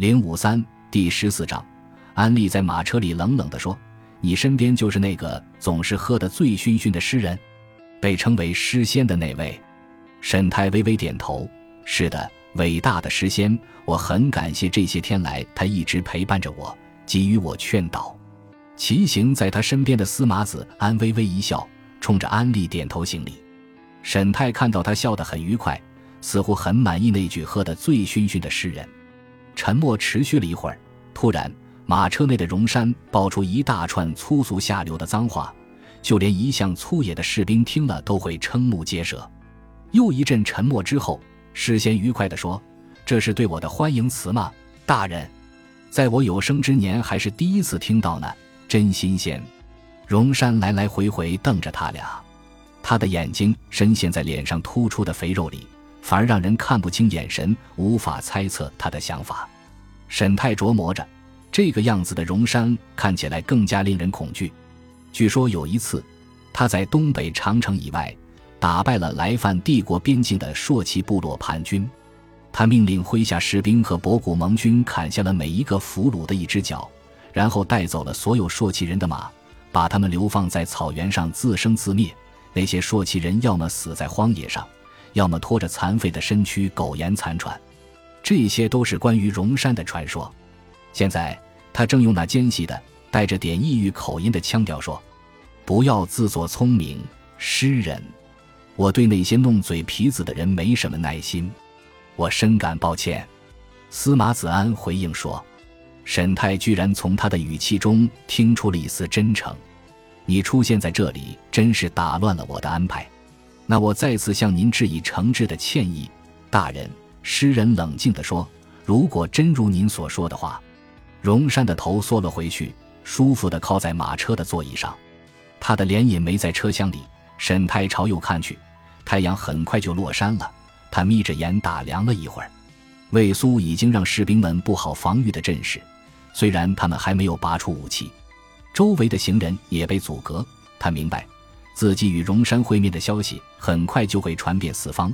零五三第十四章，安利在马车里冷冷地说：“你身边就是那个总是喝得醉醺醺的诗人，被称为诗仙的那位。”沈太微微点头：“是的，伟大的诗仙，我很感谢这些天来他一直陪伴着我，给予我劝导。”骑行在他身边的司马子安微微一笑，冲着安利点头行礼。沈太看到他笑得很愉快，似乎很满意那句喝得醉醺醺的诗人。沉默持续了一会儿，突然，马车内的荣山爆出一大串粗俗下流的脏话，就连一向粗野的士兵听了都会瞠目结舌。又一阵沉默之后，事先愉快地说：“这是对我的欢迎词吗，大人？在我有生之年还是第一次听到呢，真新鲜。”荣山来来回回瞪着他俩。他的眼睛深陷在脸上突出的肥肉里，反而让人看不清眼神，无法猜测他的想法。沈太琢磨着，这个样子的荣山看起来更加令人恐惧。据说有一次，他在东北长城以外打败了来犯帝国边境的朔骑部落叛军，他命令麾下士兵和博古盟军砍下了每一个俘虏的一只脚，然后带走了所有朔骑人的马，把他们流放在草原上自生自灭。那些朔骑人要么死在荒野上，要么拖着残废的身躯苟延残喘。这些都是关于荣山的传说。现在他正用那尖细的、带着点异域口音的腔调说：“不要自作聪明，诗人。我对那些弄嘴皮子的人没什么耐心，我深感抱歉。”司马子安回应说：“沈太居然从他的语气中听出了一丝真诚。”你出现在这里，真是打乱了我的安排。那我再次向您致以诚挚的歉意，大人。诗人冷静地说：“如果真如您所说的话。”荣山的头缩了回去，舒服地靠在马车的座椅上。他的脸也没在车厢里。沈太朝右看去，太阳很快就落山了。他眯着眼打量了一会儿，魏苏已经让士兵们布好防御的阵势，虽然他们还没有拔出武器。周围的行人也被阻隔。他明白，自己与荣山会面的消息很快就会传遍四方。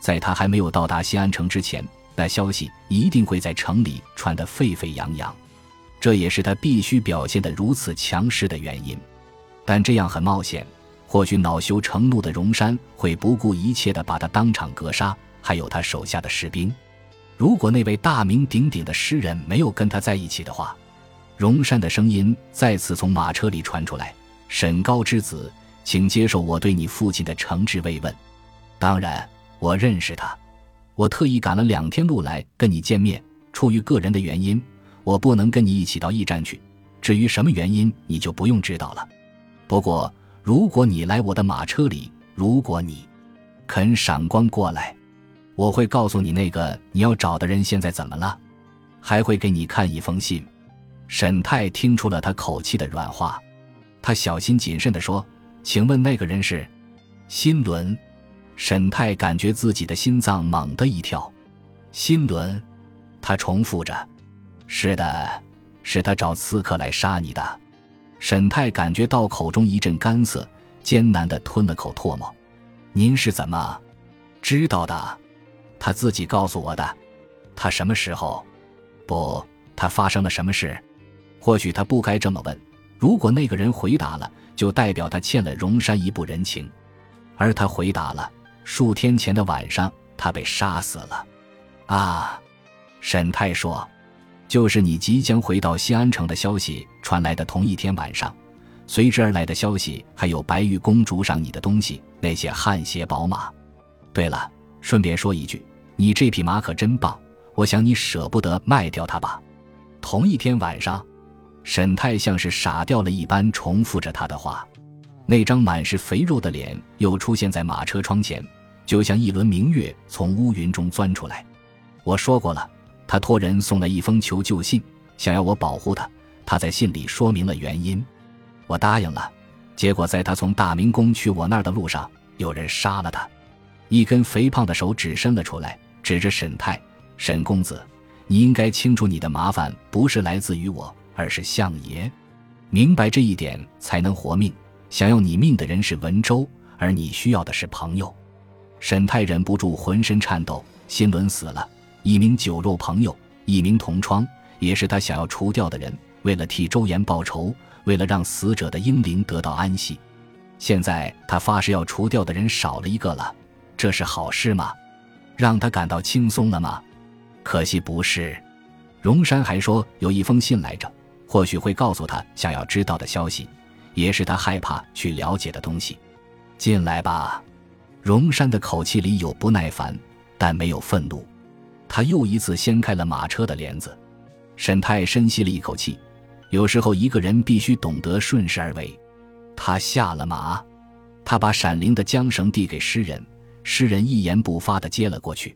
在他还没有到达西安城之前，那消息一定会在城里传得沸沸扬扬。这也是他必须表现得如此强势的原因。但这样很冒险，或许恼羞成怒的荣山会不顾一切地把他当场格杀，还有他手下的士兵。如果那位大名鼎鼎的诗人没有跟他在一起的话。荣山的声音再次从马车里传出来：“沈高之子，请接受我对你父亲的诚挚慰问。当然，我认识他，我特意赶了两天路来跟你见面。出于个人的原因，我不能跟你一起到驿站去。至于什么原因，你就不用知道了。不过，如果你来我的马车里，如果你肯闪光过来，我会告诉你那个你要找的人现在怎么了，还会给你看一封信。”沈太听出了他口气的软化，他小心谨慎地说：“请问那个人是？”新伦。沈太感觉自己的心脏猛地一跳。新伦，他重复着：“是的，是他找刺客来杀你的。”沈太感觉到口中一阵干涩，艰难地吞了口唾沫。“您是怎么知道的？”他自己告诉我的。他什么时候？不，他发生了什么事？或许他不该这么问。如果那个人回答了，就代表他欠了荣山一步人情。而他回答了：数天前的晚上，他被杀死了。啊，沈太说：“就是你即将回到西安城的消息传来的同一天晚上，随之而来的消息还有白玉公主赏你的东西，那些汗血宝马。对了，顺便说一句，你这匹马可真棒，我想你舍不得卖掉它吧？同一天晚上。”沈太像是傻掉了一般，重复着他的话。那张满是肥肉的脸又出现在马车窗前，就像一轮明月从乌云中钻出来。我说过了，他托人送了一封求救信，想要我保护他。他在信里说明了原因，我答应了。结果在他从大明宫去我那儿的路上，有人杀了他。一根肥胖的手指伸了出来，指着沈太：“沈公子，你应该清楚，你的麻烦不是来自于我。”而是相爷，明白这一点才能活命。想要你命的人是文州，而你需要的是朋友。沈太忍不住浑身颤抖。新伦死了，一名酒肉朋友，一名同窗，也是他想要除掉的人。为了替周延报仇，为了让死者的英灵得到安息，现在他发誓要除掉的人少了一个了，这是好事吗？让他感到轻松了吗？可惜不是。荣山还说有一封信来着，或许会告诉他想要知道的消息，也是他害怕去了解的东西。进来吧。荣山的口气里有不耐烦，但没有愤怒。他又一次掀开了马车的帘子。沈泰深吸了一口气。有时候一个人必须懂得顺势而为。他下了马，他把闪灵的缰绳递给诗人，诗人一言不发地接了过去。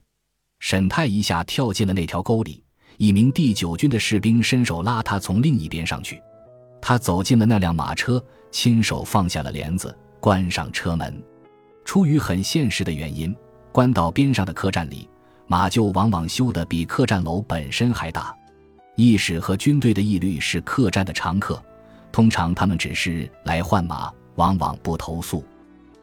沈泰一下跳进了那条沟里，一名第九军的士兵伸手拉他从另一边上去。他走进了那辆马车，亲手放下了帘子，关上车门。出于很现实的原因，关岛边上的客栈里，马厩往往修得比客栈楼本身还大。义士和军队的义律是客栈的常客，通常他们只是来换马，往往不投宿，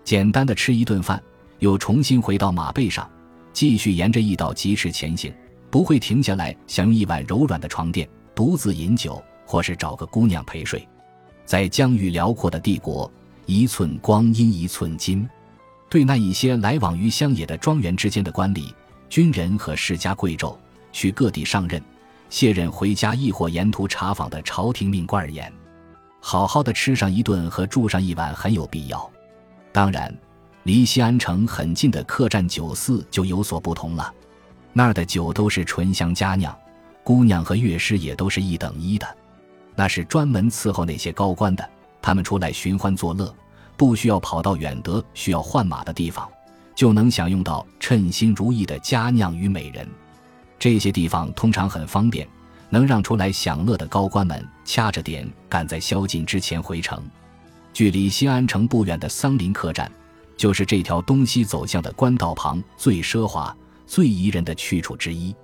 简单的吃一顿饭，又重新回到马背上，继续沿着驿道疾驰前行，不会停下来享用一碗柔软的床垫，独自饮酒，或是找个姑娘陪睡。在疆域辽阔的帝国，一寸光阴一寸金。对那一些来往于乡野的庄园之间的官吏、军人和世家贵胄，去各地上任。卸任回家，亦或沿途查访的朝廷命官而言，好好的吃上一顿和住上一晚很有必要。当然，离西安城很近的客栈酒肆就有所不同了，那儿的酒都是醇香佳酿，姑娘和乐师也都是一等一的，那是专门伺候那些高官的。他们出来寻欢作乐，不需要跑到远得需要换马的地方，就能享用到称心如意的佳酿与美人。这些地方通常很方便，能让出来享乐的高官们掐着点赶在宵禁之前回城。距离西安城不远的桑林客栈，就是这条东西走向的官道旁最奢华、最宜人的去处之一。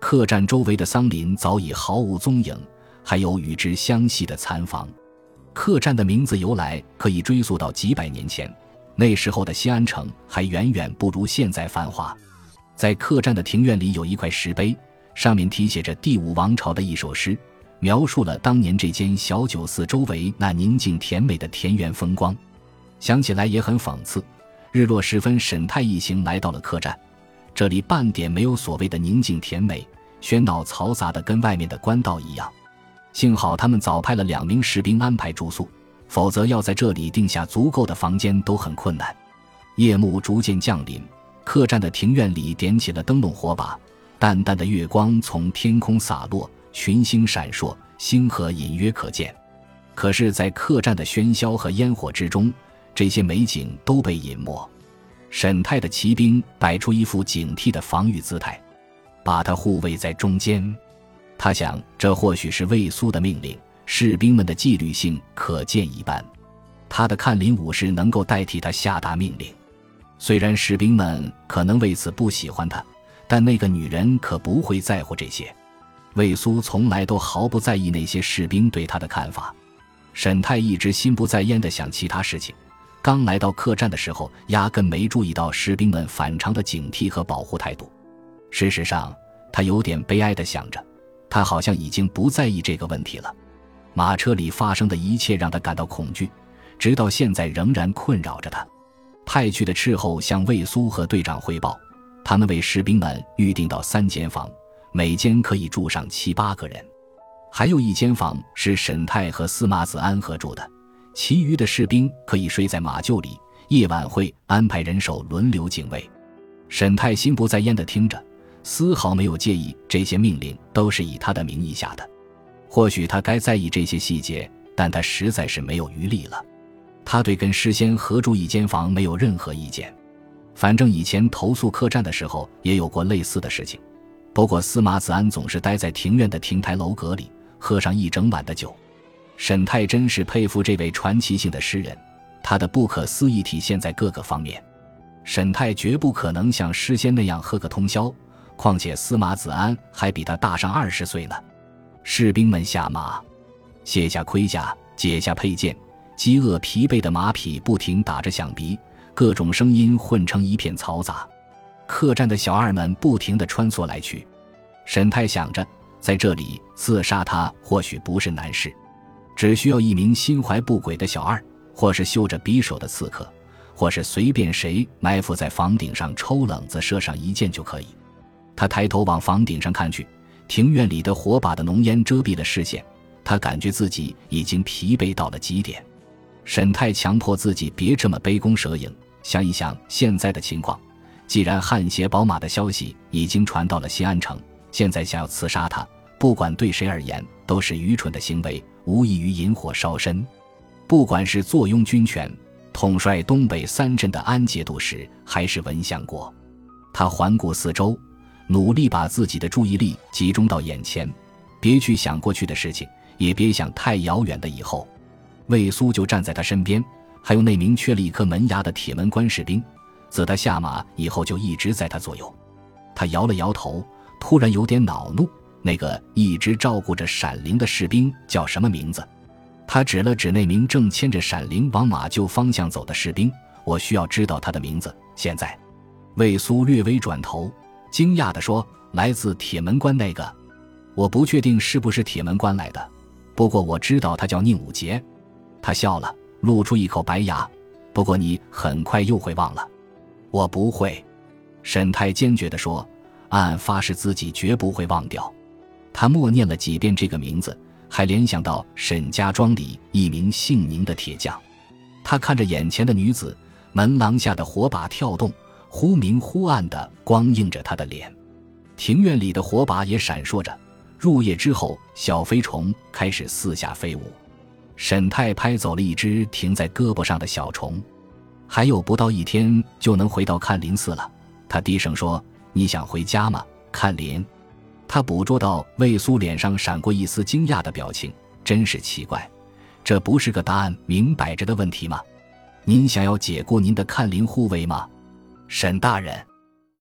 客栈周围的桑林早已毫无踪影，还有与之相系的残房。客栈的名字由来可以追溯到几百年前，那时候的西安城还远远不如现在繁华。在客栈的庭院里有一块石碑，上面题写着第五王朝的一首诗，描述了当年这间小酒肆周围那宁静甜美的田园风光。想起来也很讽刺。日落时分，沈太一行来到了客栈，这里半点没有所谓的宁静甜美，喧闹嘈杂的跟外面的官道一样。幸好他们早派了两名士兵安排住宿，否则要在这里定下足够的房间都很困难。夜幕逐渐降临。客栈的庭院里点起了灯笼火把，淡淡的月光从天空洒落，群星闪烁，星河隐约可见。可是，在客栈的喧嚣和烟火之中，这些美景都被隐没。沈泰的骑兵摆出一副警惕的防御姿态，把他护卫在中间。他想，这或许是魏苏的命令，士兵们的纪律性可见一斑。他的看林武士能够代替他下达命令。虽然士兵们可能为此不喜欢他，但那个女人可不会在乎这些。魏苏从来都毫不在意那些士兵对他的看法。沈泰一直心不在焉地想其他事情。刚来到客栈的时候，压根没注意到士兵们反常的警惕和保护态度。事实上，他有点悲哀地想着，他好像已经不在意这个问题了。马车里发生的一切让他感到恐惧，直到现在仍然困扰着他。派去的斥候向魏苏和队长汇报，他们为士兵们预定到三间房，每间可以住上七八个人，还有一间房是沈泰和司马子安合住的，其余的士兵可以睡在马厩里，夜晚会安排人手轮流警卫。沈泰心不在焉地听着，丝毫没有介意这些命令都是以他的名义下的。或许他该在意这些细节，但他实在是没有余力了。他对跟诗仙合住一间房没有任何意见，反正以前投宿客栈的时候也有过类似的事情。不过司马子安总是待在庭院的亭台楼阁里，喝上一整晚的酒。沈太真是佩服这位传奇性的诗人，他的不可思议体现在各个方面。沈太绝不可能像诗仙那样喝个通宵，况且司马子安还比他大上二十岁呢。士兵们下马，卸下盔甲，解下佩剑。饥饿疲惫的马匹不停打着响鼻，各种声音混成一片嘈杂。客栈的小二们不停地穿梭来去。沈太想着，在这里刺杀他或许不是难事，只需要一名心怀不轨的小二，或是绣着匕首的刺客，或是随便谁埋伏在房顶上抽冷子射上一箭就可以。他抬头往房顶上看去，庭院里的火把的浓烟遮蔽了视线，他感觉自己已经疲惫到了极点。沈泰强迫自己别这么杯弓蛇影，想一想现在的情况，既然汗血宝马的消息已经传到了西安城。现在想要刺杀他，不管对谁而言都是愚蠢的行为，无异于引火烧身。不管是坐拥军权、统帅东北三镇的安节度使，还是文相国，他环顾四周，努力把自己的注意力集中到眼前，别去想过去的事情，也别想太遥远的以后。魏苏就站在他身边，还有那名缺了一颗门牙的铁门关士兵，自他下马以后就一直在他左右。他摇了摇头。突然有点恼怒，那个一直照顾着闪灵的士兵叫什么名字？他指了指那名正牵着闪灵往马厩方向走的士兵。我需要知道他的名字。现在，魏苏略微转头，惊讶地说：“来自铁门关那个，我不确定是不是铁门关来的，不过我知道他叫宁武杰。”他笑了，露出一口白牙。不过你很快又会忘了。我不会，沈泰坚决地说。暗暗发誓自己绝不会忘掉。他默念了几遍这个名字，还联想到沈家庄里一名姓宁的铁匠。他看着眼前的女子，门廊下的火把跳动，忽明忽暗的光映着他的脸。庭院里的火把也闪烁着。入夜之后，小飞虫开始四下飞舞。沈太拍走了一只停在胳膊上的小虫。还有不到一天就能回到看林寺了。他低声说。你想回家吗，看林？他捕捉到魏苏脸上闪过一丝惊讶的表情，真是奇怪，这不是个答案明摆着的问题吗？您想要解雇您的看林护卫吗，沈大人？